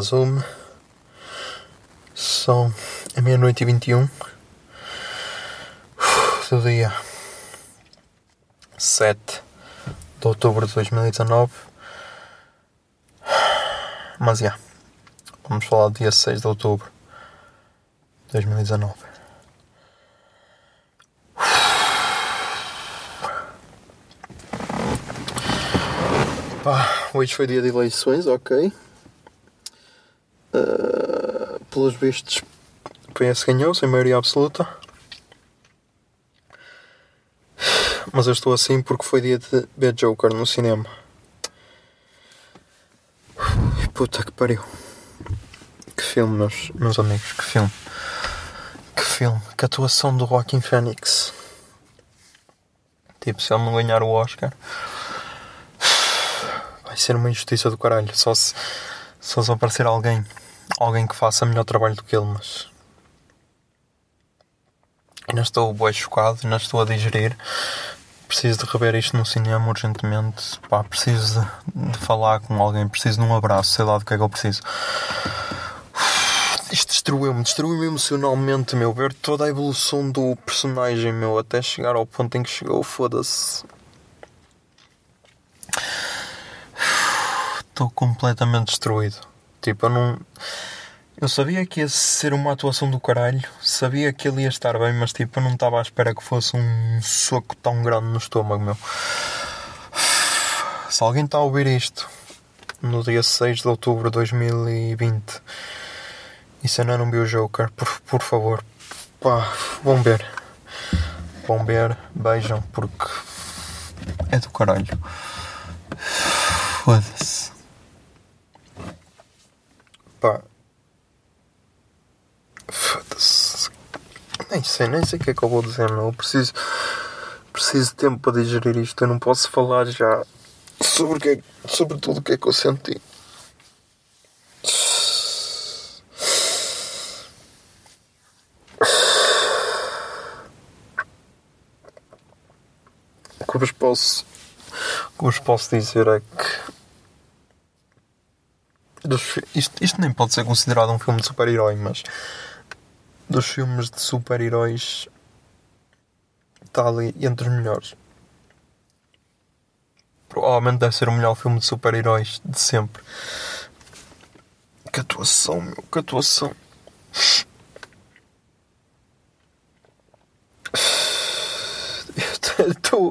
Olá, Zoom. São a meia-noite e 21 do dia 7 de outubro de 2019. Mas já, vamos falar do dia 6 de outubro de 2019. Pá, hoje foi dia de eleições, ok. Pelos vistos, o PS ganhou sem maioria absoluta. Mas eu estou assim porque foi dia de ver Joker no cinema. Puta que pariu. Que filme, meus, meus amigos, que filme. Que filme. Que atuação do Joaquin Phoenix. Tipo, se ele não ganhar o Oscar, vai ser uma injustiça do caralho. Só se, só se aparecer alguém, alguém que faça melhor trabalho do que ele, mas. Ainda estou bem chocado, ainda estou a digerir. Preciso de rever isto no cinema urgentemente. Pá, preciso de, de falar com alguém, preciso de um abraço, sei lá do que é que eu preciso. Isto destruiu-me, destruiu-me emocionalmente, meu. Ver toda a evolução do personagem, meu, até chegar ao ponto em que chegou, foda-se. Estou completamente destruído. Tipo, eu não. Eu sabia que ia ser uma atuação do caralho, sabia que ele ia estar bem, mas tipo, eu não estava à espera que fosse um soco tão grande no estômago, meu. Se alguém está a ouvir isto no dia 6 de outubro de 2020 e se ainda não viu o Joker, por, por favor, pá, vão ver. Vão ver, beijam, porque é do caralho. Foda-se. Pá. Foda-se. Nem sei, nem sei o que é que eu vou dizer, meu. Eu preciso. Preciso de tempo para digerir isto. Eu não posso falar já sobre, que é- sobre tudo o que é que eu senti. Vos posso. O que vos posso dizer é que. Dos isto, isto nem pode ser considerado um filme de super-herói, mas. Dos filmes de super-heróis. Está ali entre os melhores. Provavelmente deve ser o melhor filme de super-heróis de sempre. Que atuação, meu, que atuação.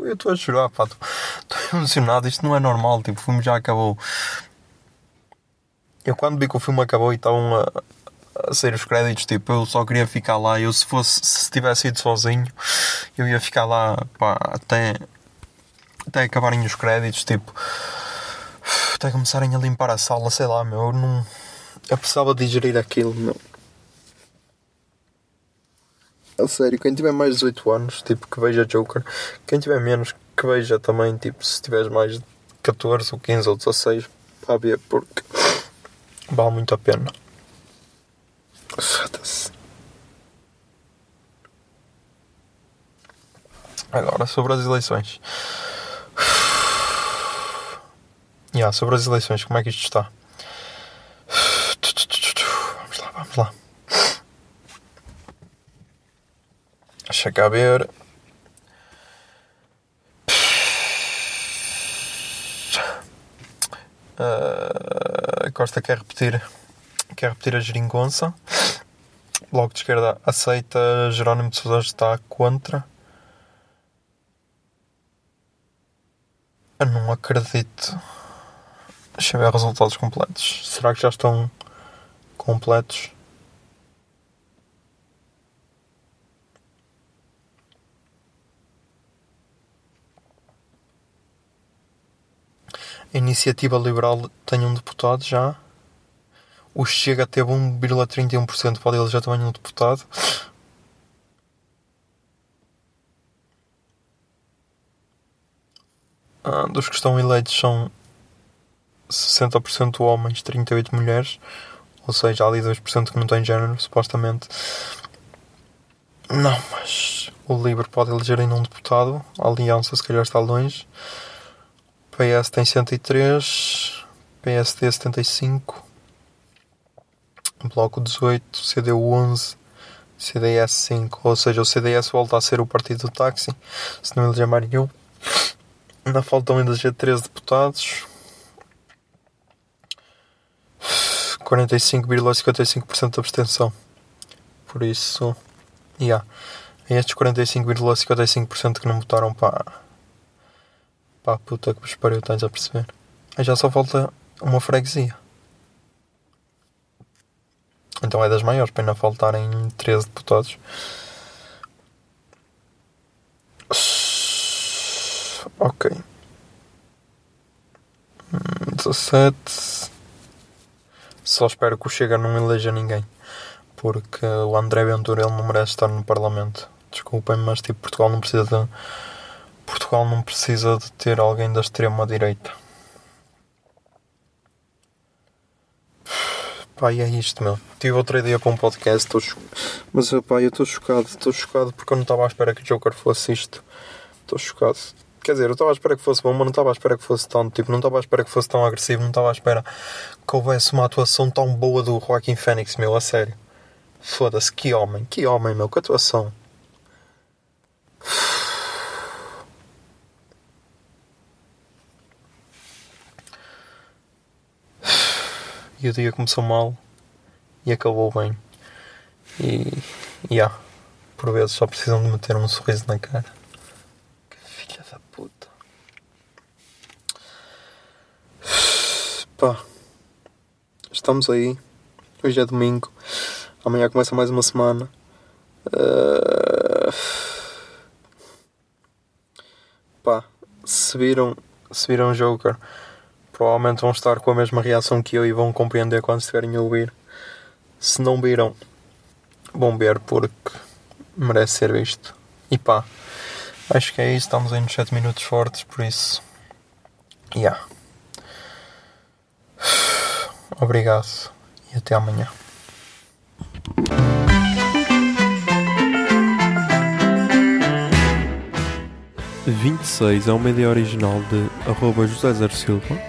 Eu estou a chorar, pá. Estou emocionado. Isto não é normal. Tipo, o filme já acabou. Eu quando vi que o filme acabou e estavam a, a sair os créditos, tipo, eu só queria ficar lá. Eu se fosse, se tivesse ido sozinho, eu ia ficar lá, pá, até, até acabarem os créditos, tipo, até começarem a limpar a sala, sei lá, meu, eu não. Eu precisava digerir aquilo, meu. A sério, quem tiver mais de 18 anos, tipo, que veja Joker. Quem tiver menos, que veja também, tipo, se tiveres mais de 14 ou 15 ou 16, para ver, porque vale muito a pena. Foda-se. Agora, sobre as eleições. Yeah, sobre as eleições, como é que isto está? Vamos lá, vamos lá. Deixa cá ver. Ah, Costa quer repetir quer repetir a geringonça. Bloco de esquerda aceita. Jerónimo de Sousa está contra. Eu não acredito. Deixa eu ver resultados completos. Será que já estão completos? A Iniciativa Liberal tem um deputado já. O Chega teve 1,31%, pode eleger também um deputado. Ah, dos que estão eleitos são 60% homens, 38 mulheres. Ou seja, há ali 2% que não tem género, supostamente. Não, mas o Livre pode eleger ainda um deputado. A Aliança, se calhar, está longe. PS tem 103. PSD 75. Bloco 18. CDU 11. CDS 5. Ou seja, o CDS volta a ser o partido do táxi. Se não eleger mais nenhum. Ainda faltam eleger 13 deputados. 45,55% de abstenção. Por isso, yeah. Estes 45,55% que não votaram para a puta que vos pariu, estás a perceber? Aí já só falta uma freguesia. Então é das maiores, para ainda faltarem 13 deputados. Ok. 17. Só espero que o Chega não eleja ninguém. Porque o André Ventura ele não merece estar no Parlamento. Desculpem, mas tipo, Portugal não precisa de. Portugal não precisa de ter alguém da extrema direita. Pá, e é isto, meu. Tive outra ideia para um podcast, tô mas pá, eu estou chocado. Estou chocado porque eu não estava à espera que o Joker fosse isto. Estou chocado. Quer dizer, eu estava à espera que fosse bom, mas não estava à espera que fosse tão, tipo, não estava à espera que fosse tão agressivo, não estava à espera que houvesse uma atuação tão boa do Joaquim Fênix, meu, a sério. Foda-se, que homem, que homem, meu, que atuação. E o dia começou mal e acabou bem. E, e yeah, por vezes só precisam de meter um sorriso na cara. Que filha da puta. Pá, estamos aí. Hoje é domingo. Amanhã começa mais uma semana. Uh... Pá, se viram, se viram Joker, provavelmente vão estar com a mesma reação que eu e vão compreender quando estiverem a ouvir. Se não viram, vão ver porque merece ser visto. E pá, acho que é isso. Estamos aí nos 7 minutos fortes, por isso. Yeah. Obrigado e até amanhã. Vinte e seis é uma ideia original de arroba José Zer Silva,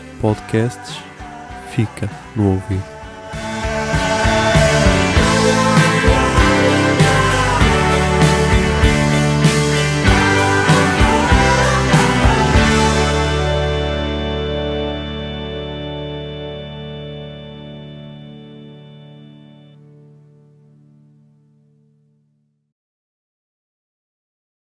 Podcasts fica no ouvido.